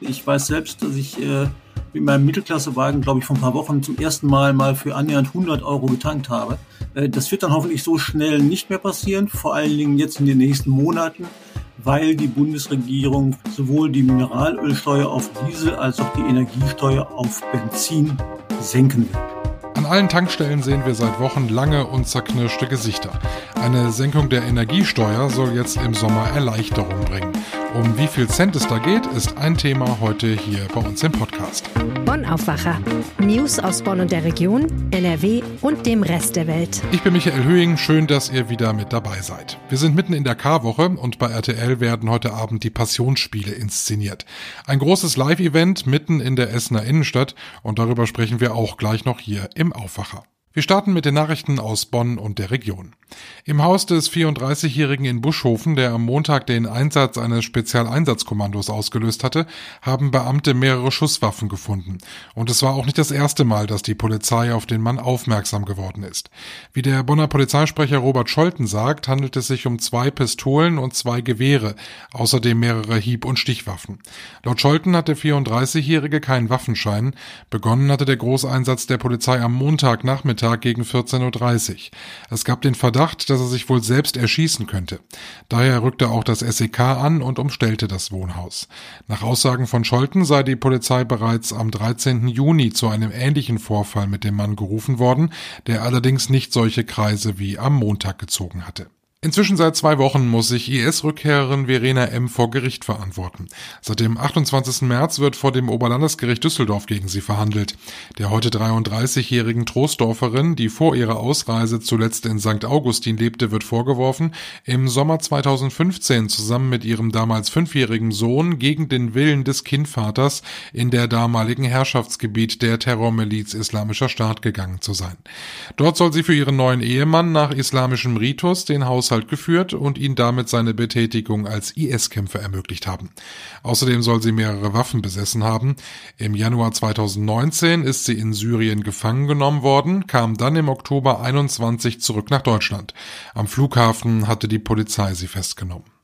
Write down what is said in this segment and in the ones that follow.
Ich weiß selbst, dass ich äh, mit meinem Mittelklassewagen, glaube ich, vor ein paar Wochen zum ersten Mal mal für annähernd 100 Euro getankt habe. Äh, das wird dann hoffentlich so schnell nicht mehr passieren, vor allen Dingen jetzt in den nächsten Monaten, weil die Bundesregierung sowohl die Mineralölsteuer auf Diesel als auch die Energiesteuer auf Benzin senken will. An allen Tankstellen sehen wir seit Wochen lange und zerknirschte Gesichter. Eine Senkung der Energiesteuer soll jetzt im Sommer Erleichterung bringen. Um wie viel Cent es da geht, ist ein Thema heute hier bei uns im Podcast. Bonn Aufwacher. News aus Bonn und der Region, NRW und dem Rest der Welt. Ich bin Michael Höhing, schön, dass ihr wieder mit dabei seid. Wir sind mitten in der Karwoche und bei RTL werden heute Abend die Passionsspiele inszeniert. Ein großes Live-Event mitten in der Essener Innenstadt und darüber sprechen wir auch gleich noch hier im Aufwacher. Wir starten mit den Nachrichten aus Bonn und der Region. Im Haus des 34-Jährigen in Buschhofen, der am Montag den Einsatz eines Spezialeinsatzkommandos ausgelöst hatte, haben Beamte mehrere Schusswaffen gefunden. Und es war auch nicht das erste Mal, dass die Polizei auf den Mann aufmerksam geworden ist. Wie der Bonner Polizeisprecher Robert Scholten sagt, handelt es sich um zwei Pistolen und zwei Gewehre, außerdem mehrere Hieb- und Stichwaffen. Laut Scholten hat der 34-Jährige keinen Waffenschein. Begonnen hatte der Großeinsatz der Polizei am Montagnachmittag Nachmittag gegen 14.30 Uhr. Es gab den Verdacht, dass er sich wohl selbst erschießen könnte. Daher rückte auch das SEK an und umstellte das Wohnhaus. Nach Aussagen von Scholten sei die Polizei bereits am 13. Juni zu einem ähnlichen Vorfall mit dem Mann gerufen worden, der allerdings nicht solche Kreise wie am Montag gezogen hatte. Inzwischen seit zwei Wochen muss sich IS-Rückkehrerin Verena M. vor Gericht verantworten. Seit dem 28. März wird vor dem Oberlandesgericht Düsseldorf gegen sie verhandelt. Der heute 33-jährigen Troisdorferin, die vor ihrer Ausreise zuletzt in St. Augustin lebte, wird vorgeworfen, im Sommer 2015 zusammen mit ihrem damals fünfjährigen Sohn gegen den Willen des Kindvaters in der damaligen Herrschaftsgebiet der Terrormiliz Islamischer Staat gegangen zu sein. Dort soll sie für ihren neuen Ehemann nach islamischem Ritus den Haushalt Haushalt geführt und ihn damit seine Betätigung als IS-Kämpfer ermöglicht haben. Außerdem soll sie mehrere Waffen besessen haben. Im Januar 2019 ist sie in Syrien gefangen genommen worden, kam dann im Oktober 21 zurück nach Deutschland. Am Flughafen hatte die Polizei sie festgenommen.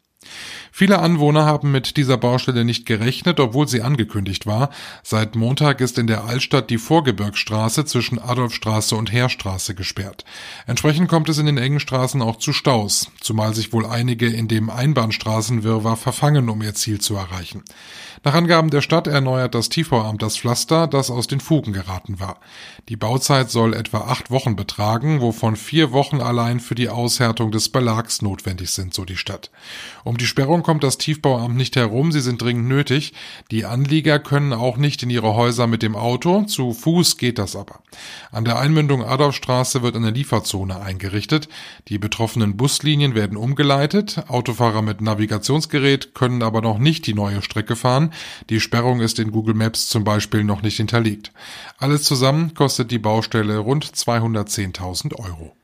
Viele Anwohner haben mit dieser Baustelle nicht gerechnet, obwohl sie angekündigt war. Seit Montag ist in der Altstadt die Vorgebirgsstraße zwischen Adolfstraße und Heerstraße gesperrt. Entsprechend kommt es in den engen Straßen auch zu Staus, zumal sich wohl einige in dem Einbahnstraßenwirrwarr verfangen, um ihr Ziel zu erreichen. Nach Angaben der Stadt erneuert das Tiefbauamt das Pflaster, das aus den Fugen geraten war. Die Bauzeit soll etwa acht Wochen betragen, wovon vier Wochen allein für die Aushärtung des Belags notwendig sind, so die Stadt. Um die Sperrung kommt das Tiefbauamt nicht herum, sie sind dringend nötig. Die Anlieger können auch nicht in ihre Häuser mit dem Auto, zu Fuß geht das aber. An der Einmündung Adolfstraße wird eine Lieferzone eingerichtet. Die betroffenen Buslinien werden umgeleitet. Autofahrer mit Navigationsgerät können aber noch nicht die neue Strecke fahren. Die Sperrung ist in Google Maps zum Beispiel noch nicht hinterlegt. Alles zusammen kostet die Baustelle rund 210.000 Euro.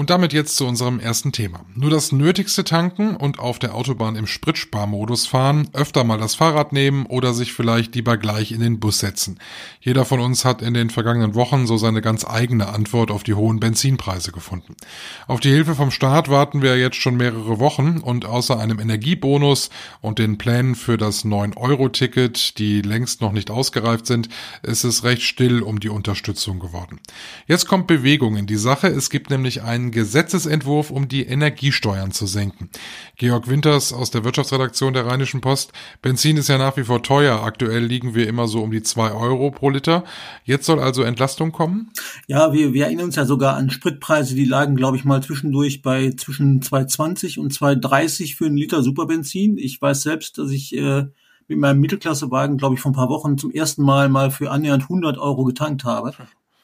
Und damit jetzt zu unserem ersten Thema. Nur das Nötigste tanken und auf der Autobahn im Spritsparmodus fahren, öfter mal das Fahrrad nehmen oder sich vielleicht lieber gleich in den Bus setzen. Jeder von uns hat in den vergangenen Wochen so seine ganz eigene Antwort auf die hohen Benzinpreise gefunden. Auf die Hilfe vom Staat warten wir jetzt schon mehrere Wochen und außer einem Energiebonus und den Plänen für das 9-Euro-Ticket, die längst noch nicht ausgereift sind, ist es recht still um die Unterstützung geworden. Jetzt kommt Bewegung in die Sache. Es gibt nämlich einen Gesetzesentwurf, um die Energiesteuern zu senken. Georg Winters aus der Wirtschaftsredaktion der Rheinischen Post. Benzin ist ja nach wie vor teuer. Aktuell liegen wir immer so um die zwei Euro pro Liter. Jetzt soll also Entlastung kommen? Ja, wir, wir erinnern uns ja sogar an Spritpreise, die lagen, glaube ich, mal zwischendurch bei zwischen 2,20 und 2,30 für einen Liter Superbenzin. Ich weiß selbst, dass ich äh, mit meinem Mittelklassewagen, glaube ich, vor ein paar Wochen zum ersten Mal mal für annähernd 100 Euro getankt habe.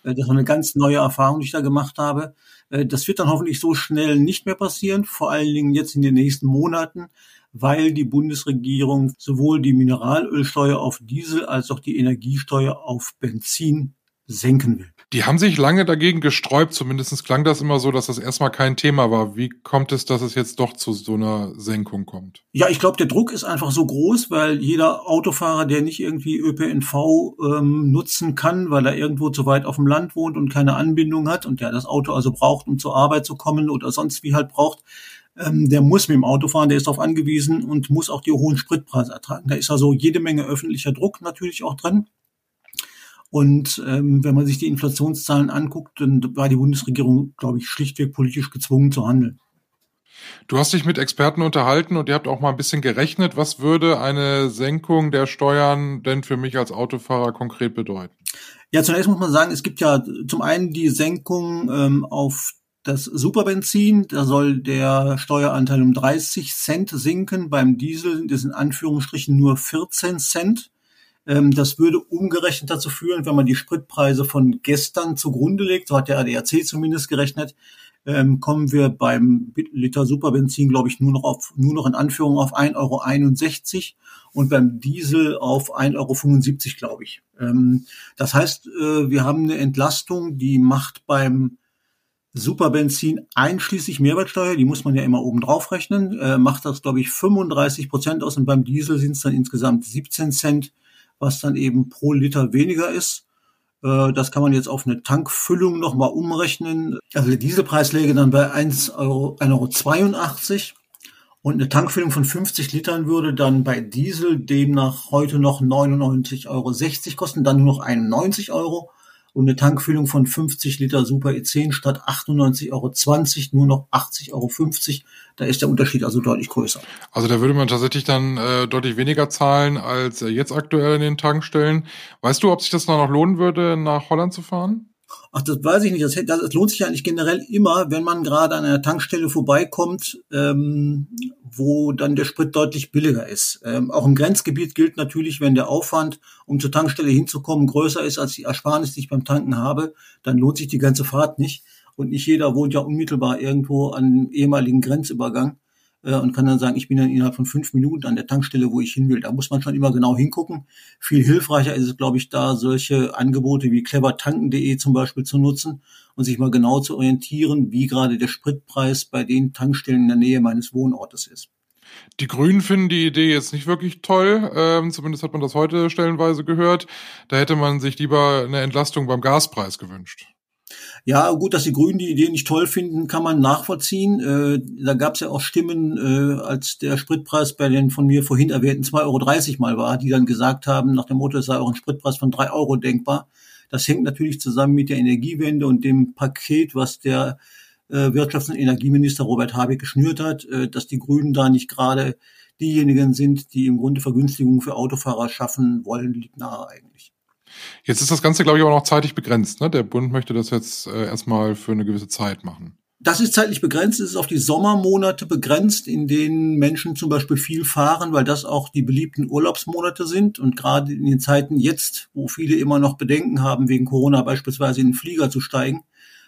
Äh, das war eine ganz neue Erfahrung, die ich da gemacht habe. Äh, das wird dann hoffentlich so schnell nicht mehr passieren, vor allen Dingen jetzt in den nächsten Monaten, weil die Bundesregierung sowohl die Mineralölsteuer auf Diesel als auch die Energiesteuer auf Benzin senken will. Die haben sich lange dagegen gesträubt, zumindest klang das immer so, dass das erstmal kein Thema war. Wie kommt es, dass es jetzt doch zu so einer Senkung kommt? Ja, ich glaube, der Druck ist einfach so groß, weil jeder Autofahrer, der nicht irgendwie ÖPNV ähm, nutzen kann, weil er irgendwo zu weit auf dem Land wohnt und keine Anbindung hat und der das Auto also braucht, um zur Arbeit zu kommen oder sonst wie halt braucht, ähm, der muss mit dem Auto fahren, der ist darauf angewiesen und muss auch die hohen Spritpreise ertragen. Da ist also jede Menge öffentlicher Druck natürlich auch drin. Und ähm, wenn man sich die Inflationszahlen anguckt, dann war die Bundesregierung, glaube ich, schlichtweg politisch gezwungen zu handeln. Du hast dich mit Experten unterhalten und ihr habt auch mal ein bisschen gerechnet. Was würde eine Senkung der Steuern denn für mich als Autofahrer konkret bedeuten? Ja, zunächst muss man sagen, es gibt ja zum einen die Senkung ähm, auf das Superbenzin, da soll der Steueranteil um 30 Cent sinken. Beim Diesel sind in Anführungsstrichen nur 14 Cent. Ähm, das würde umgerechnet dazu führen, wenn man die Spritpreise von gestern zugrunde legt, so hat der ADAC zumindest gerechnet, ähm, kommen wir beim Liter Superbenzin, glaube ich, nur noch auf, nur noch in Anführung auf 1,61 Euro und beim Diesel auf 1,75 Euro, glaube ich. Ähm, das heißt, äh, wir haben eine Entlastung, die macht beim Superbenzin einschließlich Mehrwertsteuer, die muss man ja immer oben drauf rechnen, äh, macht das, glaube ich, 35 Prozent aus und beim Diesel sind es dann insgesamt 17 Cent, was dann eben pro Liter weniger ist. Äh, das kann man jetzt auf eine Tankfüllung nochmal umrechnen. Also der Dieselpreis läge dann bei 1,82 Euro, 1,82 Euro und eine Tankfüllung von 50 Litern würde dann bei Diesel demnach heute noch 99,60 Euro kosten, dann nur noch 91 Euro und eine Tankfüllung von 50 Liter Super E10 statt 98,20 Euro nur noch 80,50 Euro. Da ist der Unterschied also deutlich größer. Also da würde man tatsächlich dann äh, deutlich weniger zahlen als äh, jetzt aktuell in den Tankstellen. Weißt du, ob sich das noch lohnen würde, nach Holland zu fahren? Ach, das weiß ich nicht. Das, das lohnt sich eigentlich generell immer, wenn man gerade an einer Tankstelle vorbeikommt, ähm, wo dann der Sprit deutlich billiger ist. Ähm, auch im Grenzgebiet gilt natürlich, wenn der Aufwand, um zur Tankstelle hinzukommen, größer ist als die Ersparnis, die ich beim Tanken habe, dann lohnt sich die ganze Fahrt nicht. Und nicht jeder wohnt ja unmittelbar irgendwo an einem ehemaligen Grenzübergang und kann dann sagen, ich bin dann innerhalb von fünf Minuten an der Tankstelle, wo ich hin will. Da muss man schon immer genau hingucken. Viel hilfreicher ist es, glaube ich, da solche Angebote wie clevertanken.de zum Beispiel zu nutzen und sich mal genau zu orientieren, wie gerade der Spritpreis bei den Tankstellen in der Nähe meines Wohnortes ist. Die Grünen finden die Idee jetzt nicht wirklich toll. Ähm, zumindest hat man das heute stellenweise gehört. Da hätte man sich lieber eine Entlastung beim Gaspreis gewünscht. Ja, gut, dass die Grünen die Idee nicht toll finden, kann man nachvollziehen. Äh, da gab es ja auch Stimmen, äh, als der Spritpreis bei den von mir vorhin erwähnten 2,30 Euro mal war, die dann gesagt haben, nach dem Motto, es sei auch ein Spritpreis von 3 Euro denkbar. Das hängt natürlich zusammen mit der Energiewende und dem Paket, was der äh, Wirtschafts- und Energieminister Robert Habeck geschnürt hat, äh, dass die Grünen da nicht gerade diejenigen sind, die im Grunde Vergünstigungen für Autofahrer schaffen wollen, liegt nahe eigentlich. Jetzt ist das Ganze, glaube ich, auch noch zeitlich begrenzt. Ne? Der Bund möchte das jetzt äh, erstmal für eine gewisse Zeit machen. Das ist zeitlich begrenzt, es ist auf die Sommermonate begrenzt, in denen Menschen zum Beispiel viel fahren, weil das auch die beliebten Urlaubsmonate sind. Und gerade in den Zeiten jetzt, wo viele immer noch Bedenken haben, wegen Corona beispielsweise in den Flieger zu steigen,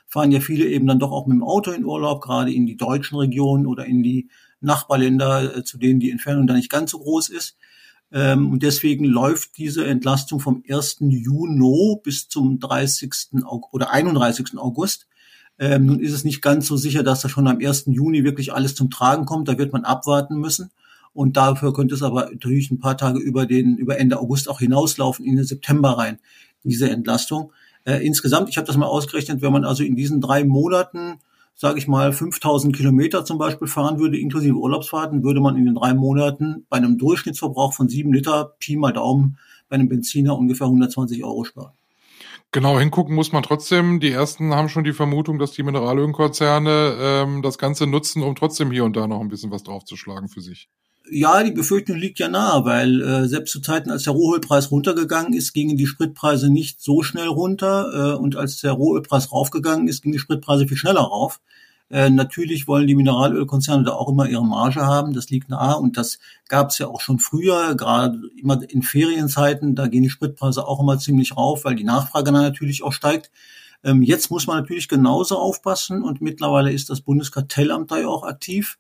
fahren ja viele eben dann doch auch mit dem Auto in Urlaub, gerade in die deutschen Regionen oder in die Nachbarländer, äh, zu denen die Entfernung da nicht ganz so groß ist. Ähm, und deswegen läuft diese Entlastung vom 1. Juni bis zum 30. oder 31. August. Ähm, nun ist es nicht ganz so sicher, dass da schon am 1. Juni wirklich alles zum Tragen kommt. Da wird man abwarten müssen. Und dafür könnte es aber natürlich ein paar Tage über den, über Ende August auch hinauslaufen, in den September rein, diese Entlastung. Äh, insgesamt, ich habe das mal ausgerechnet, wenn man also in diesen drei Monaten sage ich mal, 5000 Kilometer zum Beispiel fahren würde, inklusive Urlaubsfahrten, würde man in den drei Monaten bei einem Durchschnittsverbrauch von sieben Liter, Pi mal Daumen, bei einem Benziner ungefähr 120 Euro sparen. Genau, hingucken muss man trotzdem. Die ersten haben schon die Vermutung, dass die Mineralölkonzerne ähm, das Ganze nutzen, um trotzdem hier und da noch ein bisschen was draufzuschlagen für sich. Ja, die Befürchtung liegt ja nahe, weil äh, selbst zu Zeiten, als der Rohölpreis runtergegangen ist, gingen die Spritpreise nicht so schnell runter äh, und als der Rohölpreis raufgegangen ist, gingen die Spritpreise viel schneller rauf. Äh, natürlich wollen die Mineralölkonzerne da auch immer ihre Marge haben, das liegt nahe und das gab es ja auch schon früher, gerade immer in Ferienzeiten, da gehen die Spritpreise auch immer ziemlich rauf, weil die Nachfrage dann natürlich auch steigt. Ähm, jetzt muss man natürlich genauso aufpassen und mittlerweile ist das Bundeskartellamt da ja auch aktiv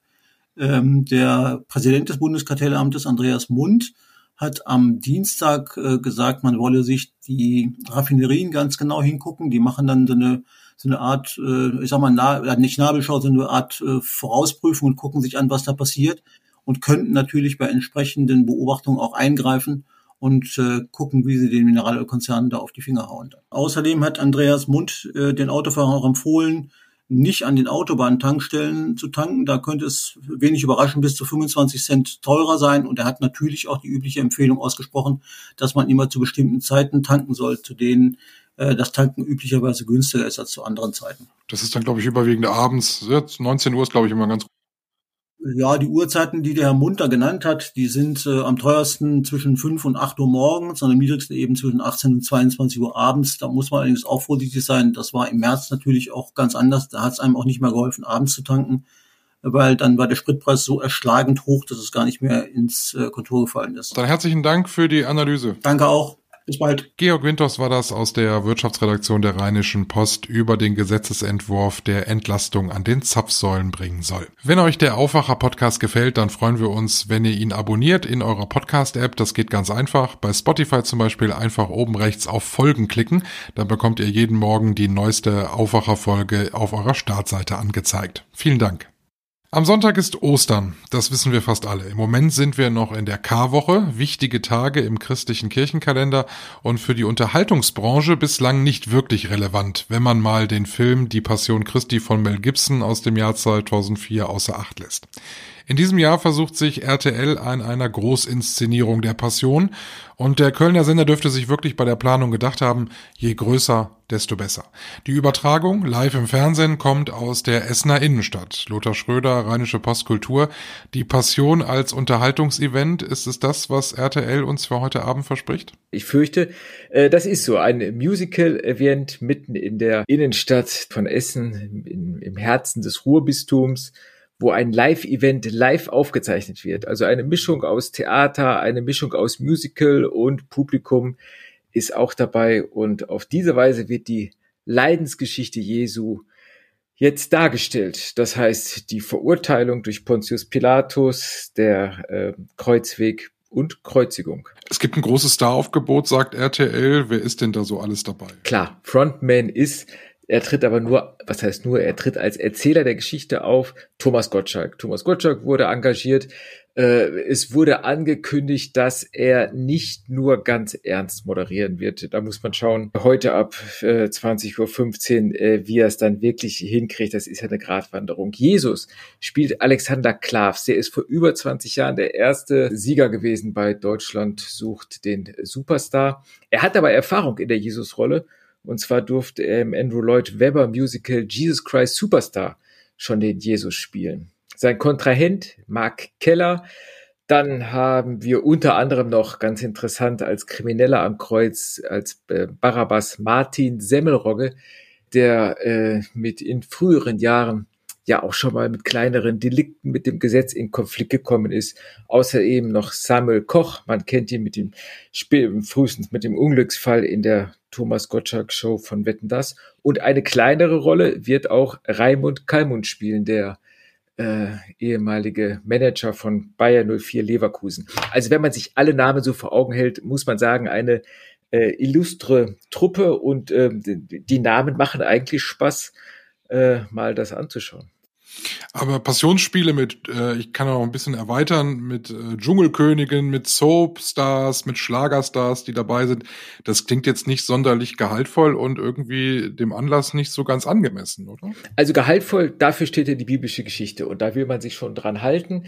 ähm, der Präsident des Bundeskartellamtes, Andreas Mund, hat am Dienstag äh, gesagt, man wolle sich die Raffinerien ganz genau hingucken. Die machen dann so eine, so eine Art, äh, ich sag mal, na, nicht Nabelschau, sondern eine Art äh, Vorausprüfung und gucken sich an, was da passiert und könnten natürlich bei entsprechenden Beobachtungen auch eingreifen und äh, gucken, wie sie den Mineralölkonzernen da auf die Finger hauen. Außerdem hat Andreas Mund äh, den Autofahrern auch empfohlen, nicht an den Autobahntankstellen zu tanken. Da könnte es wenig überraschend bis zu 25 Cent teurer sein. Und er hat natürlich auch die übliche Empfehlung ausgesprochen, dass man immer zu bestimmten Zeiten tanken soll, zu denen äh, das Tanken üblicherweise günstiger ist als zu anderen Zeiten. Das ist dann, glaube ich, überwiegend abends. 19 Uhr ist, glaube ich, immer ganz ja, die Uhrzeiten, die der Herr Munter genannt hat, die sind äh, am teuersten zwischen 5 und 8 Uhr morgens, und am niedrigsten eben zwischen 18 und 22 Uhr abends. Da muss man allerdings auch vorsichtig sein. Das war im März natürlich auch ganz anders. Da hat es einem auch nicht mehr geholfen, abends zu tanken, weil dann war der Spritpreis so erschlagend hoch, dass es gar nicht mehr ins äh, Kontor gefallen ist. Dann herzlichen Dank für die Analyse. Danke auch. Bis bald. Georg Winters war das aus der Wirtschaftsredaktion der Rheinischen Post über den Gesetzesentwurf, der Entlastung an den Zapfsäulen bringen soll. Wenn euch der Aufwacher-Podcast gefällt, dann freuen wir uns, wenn ihr ihn abonniert in eurer Podcast-App. Das geht ganz einfach. Bei Spotify zum Beispiel einfach oben rechts auf Folgen klicken. Dann bekommt ihr jeden Morgen die neueste Aufwacher-Folge auf eurer Startseite angezeigt. Vielen Dank. Am Sonntag ist Ostern, das wissen wir fast alle. Im Moment sind wir noch in der Karwoche, wichtige Tage im christlichen Kirchenkalender und für die Unterhaltungsbranche bislang nicht wirklich relevant, wenn man mal den Film Die Passion Christi von Mel Gibson aus dem Jahr 2004 außer Acht lässt. In diesem Jahr versucht sich RTL an einer Großinszenierung der Passion und der Kölner Sender dürfte sich wirklich bei der Planung gedacht haben, je größer, desto besser. Die Übertragung live im Fernsehen kommt aus der Essener Innenstadt. Lothar Schröder, Rheinische Postkultur. Die Passion als Unterhaltungsevent, ist es das, was RTL uns für heute Abend verspricht? Ich fürchte, äh, das ist so ein Musical-Event mitten in der Innenstadt von Essen, im Herzen des Ruhrbistums wo ein Live-Event live aufgezeichnet wird. Also eine Mischung aus Theater, eine Mischung aus Musical und Publikum ist auch dabei. Und auf diese Weise wird die Leidensgeschichte Jesu jetzt dargestellt. Das heißt, die Verurteilung durch Pontius Pilatus, der äh, Kreuzweg und Kreuzigung. Es gibt ein großes Staraufgebot, sagt RTL. Wer ist denn da so alles dabei? Klar, Frontman ist er tritt aber nur, was heißt nur, er tritt als Erzähler der Geschichte auf, Thomas Gottschalk. Thomas Gottschalk wurde engagiert. Äh, es wurde angekündigt, dass er nicht nur ganz ernst moderieren wird. Da muss man schauen, heute ab äh, 20.15 Uhr, äh, wie er es dann wirklich hinkriegt. Das ist ja eine Gratwanderung. Jesus spielt Alexander Klavs. Der ist vor über 20 Jahren der erste Sieger gewesen bei Deutschland sucht den Superstar. Er hat aber Erfahrung in der Jesus-Rolle und zwar durfte er im Andrew Lloyd Webber Musical Jesus Christ Superstar schon den Jesus spielen. Sein Kontrahent Mark Keller. Dann haben wir unter anderem noch ganz interessant als Krimineller am Kreuz, als äh, Barabbas Martin Semmelrogge, der äh, mit in früheren Jahren ja auch schon mal mit kleineren Delikten mit dem Gesetz in Konflikt gekommen ist. Außer eben noch Samuel Koch, man kennt ihn mit dem frühestens mit dem Unglücksfall in der Thomas Gottschalk Show von Wetten Das. Und eine kleinere Rolle wird auch Raimund Kalmund spielen, der äh, ehemalige Manager von Bayer 04 Leverkusen. Also wenn man sich alle Namen so vor Augen hält, muss man sagen, eine äh, illustre Truppe und äh, die Namen machen eigentlich Spaß, äh, mal das anzuschauen. Aber Passionsspiele mit, äh, ich kann auch ein bisschen erweitern, mit äh, Dschungelkönigen, mit Soapstars, mit Schlagerstars, die dabei sind, das klingt jetzt nicht sonderlich gehaltvoll und irgendwie dem Anlass nicht so ganz angemessen, oder? Also gehaltvoll, dafür steht ja die biblische Geschichte und da will man sich schon dran halten.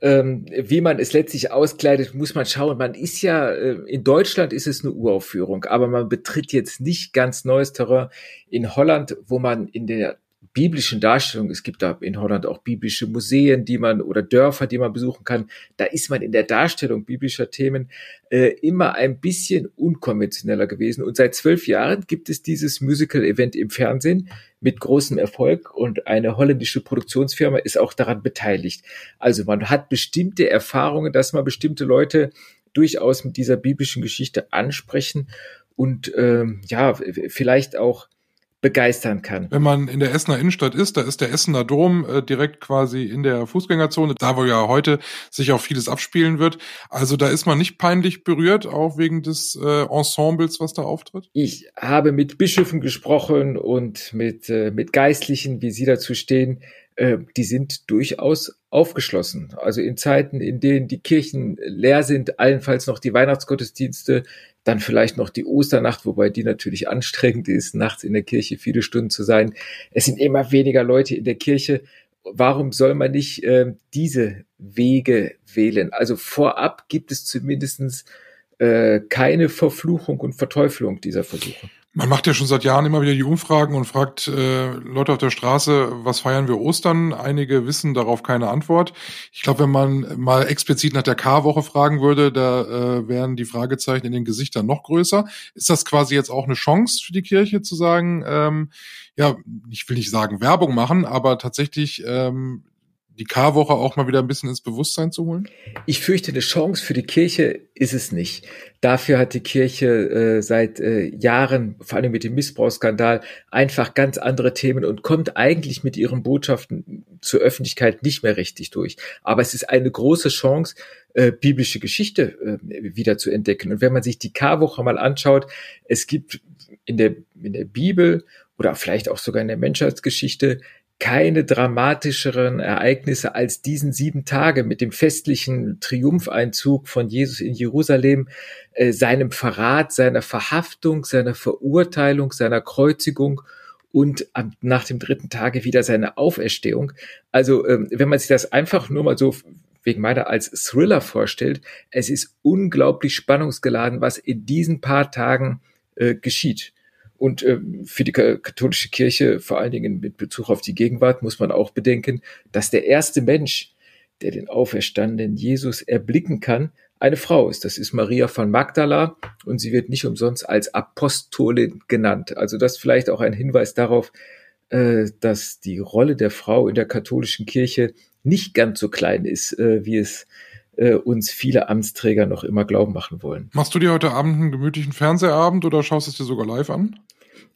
Ähm, wie man es letztlich auskleidet, muss man schauen. Man ist ja, äh, in Deutschland ist es eine Uraufführung, aber man betritt jetzt nicht ganz neues Terrain. In Holland, wo man in der biblischen Darstellung, es gibt da in Holland auch biblische Museen, die man oder Dörfer, die man besuchen kann, da ist man in der Darstellung biblischer Themen äh, immer ein bisschen unkonventioneller gewesen. Und seit zwölf Jahren gibt es dieses Musical-Event im Fernsehen mit großem Erfolg und eine holländische Produktionsfirma ist auch daran beteiligt. Also man hat bestimmte Erfahrungen, dass man bestimmte Leute durchaus mit dieser biblischen Geschichte ansprechen und ähm, ja, vielleicht auch begeistern kann. Wenn man in der Essener Innenstadt ist, da ist der Essener Dom äh, direkt quasi in der Fußgängerzone, da wo ja heute sich auch vieles abspielen wird. Also da ist man nicht peinlich berührt, auch wegen des äh, Ensembles, was da auftritt? Ich habe mit Bischöfen gesprochen und mit, äh, mit Geistlichen, wie sie dazu stehen. Äh, die sind durchaus aufgeschlossen. Also in Zeiten, in denen die Kirchen leer sind, allenfalls noch die Weihnachtsgottesdienste, dann vielleicht noch die Osternacht, wobei die natürlich anstrengend ist, nachts in der Kirche viele Stunden zu sein. Es sind immer weniger Leute in der Kirche. Warum soll man nicht äh, diese Wege wählen? Also vorab gibt es zumindestens äh, keine Verfluchung und Verteufelung dieser Versuche. Man macht ja schon seit Jahren immer wieder die Umfragen und fragt äh, Leute auf der Straße, was feiern wir Ostern? Einige wissen darauf keine Antwort. Ich glaube, wenn man mal explizit nach der K-Woche fragen würde, da äh, wären die Fragezeichen in den Gesichtern noch größer. Ist das quasi jetzt auch eine Chance für die Kirche zu sagen, ähm, ja, ich will nicht sagen Werbung machen, aber tatsächlich ähm, die K-Woche auch mal wieder ein bisschen ins Bewusstsein zu holen? Ich fürchte, eine Chance für die Kirche ist es nicht. Dafür hat die Kirche äh, seit äh, Jahren, vor allem mit dem Missbrauchsskandal, einfach ganz andere Themen und kommt eigentlich mit ihren Botschaften zur Öffentlichkeit nicht mehr richtig durch. Aber es ist eine große Chance, äh, biblische Geschichte äh, wieder zu entdecken. Und wenn man sich die K-Woche mal anschaut, es gibt in der, in der Bibel oder vielleicht auch sogar in der Menschheitsgeschichte keine dramatischeren Ereignisse als diesen sieben Tage mit dem festlichen Triumpheinzug von Jesus in Jerusalem, äh, seinem Verrat, seiner Verhaftung, seiner Verurteilung, seiner Kreuzigung und am, nach dem dritten Tage wieder seine Auferstehung. Also ähm, wenn man sich das einfach nur mal so wegen meiner als Thriller vorstellt, es ist unglaublich spannungsgeladen, was in diesen paar Tagen äh, geschieht. Und äh, für die katholische Kirche, vor allen Dingen mit Bezug auf die Gegenwart, muss man auch bedenken, dass der erste Mensch, der den auferstandenen Jesus erblicken kann, eine Frau ist. Das ist Maria von Magdala und sie wird nicht umsonst als Apostolin genannt. Also das vielleicht auch ein Hinweis darauf, äh, dass die Rolle der Frau in der katholischen Kirche nicht ganz so klein ist, äh, wie es äh, uns viele Amtsträger noch immer glauben machen wollen. Machst du dir heute Abend einen gemütlichen Fernsehabend oder schaust es dir sogar live an?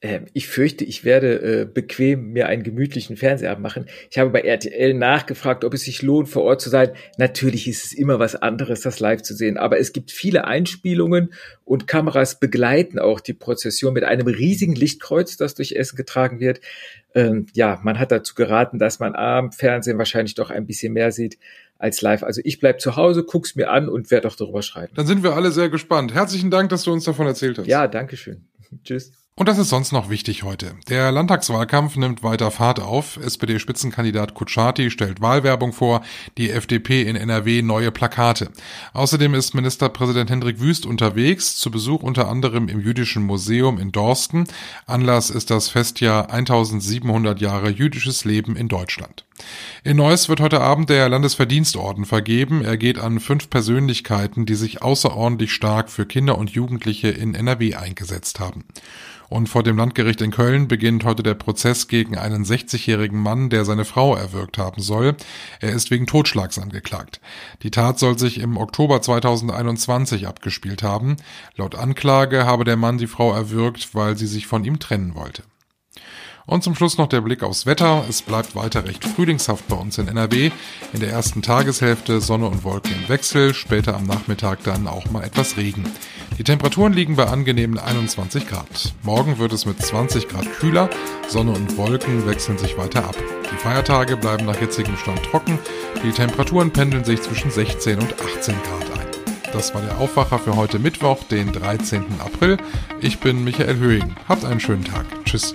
Ähm, ich fürchte, ich werde äh, bequem mir einen gemütlichen Fernsehabend machen. Ich habe bei RTL nachgefragt, ob es sich lohnt, vor Ort zu sein. Natürlich ist es immer was anderes, das live zu sehen. Aber es gibt viele Einspielungen und Kameras begleiten auch die Prozession mit einem riesigen Lichtkreuz, das durch Essen getragen wird. Ähm, ja, man hat dazu geraten, dass man am Fernsehen wahrscheinlich doch ein bisschen mehr sieht als live. Also ich bleib zu Hause, guck's mir an und werde auch darüber schreiben. Dann sind wir alle sehr gespannt. Herzlichen Dank, dass du uns davon erzählt hast. Ja, danke schön. Tschüss. Und das ist sonst noch wichtig heute. Der Landtagswahlkampf nimmt weiter Fahrt auf. SPD-Spitzenkandidat Kutschaty stellt Wahlwerbung vor, die FDP in NRW neue Plakate. Außerdem ist Ministerpräsident Hendrik Wüst unterwegs, zu Besuch unter anderem im Jüdischen Museum in Dorsten. Anlass ist das Festjahr 1700 Jahre jüdisches Leben in Deutschland. In Neuss wird heute Abend der Landesverdienstorden vergeben. Er geht an fünf Persönlichkeiten, die sich außerordentlich stark für Kinder und Jugendliche in NRW eingesetzt haben. Und vor dem Landgericht in Köln beginnt heute der Prozess gegen einen 60-jährigen Mann, der seine Frau erwürgt haben soll. Er ist wegen Totschlags angeklagt. Die Tat soll sich im Oktober 2021 abgespielt haben. Laut Anklage habe der Mann die Frau erwürgt, weil sie sich von ihm trennen wollte. Und zum Schluss noch der Blick aufs Wetter. Es bleibt weiter recht frühlingshaft bei uns in NRW. In der ersten Tageshälfte Sonne und Wolken im Wechsel, später am Nachmittag dann auch mal etwas Regen. Die Temperaturen liegen bei angenehmen 21 Grad. Morgen wird es mit 20 Grad kühler, Sonne und Wolken wechseln sich weiter ab. Die Feiertage bleiben nach jetzigem Stand trocken, die Temperaturen pendeln sich zwischen 16 und 18 Grad ein. Das war der Aufwacher für heute Mittwoch, den 13. April. Ich bin Michael Höhing. Habt einen schönen Tag. Tschüss.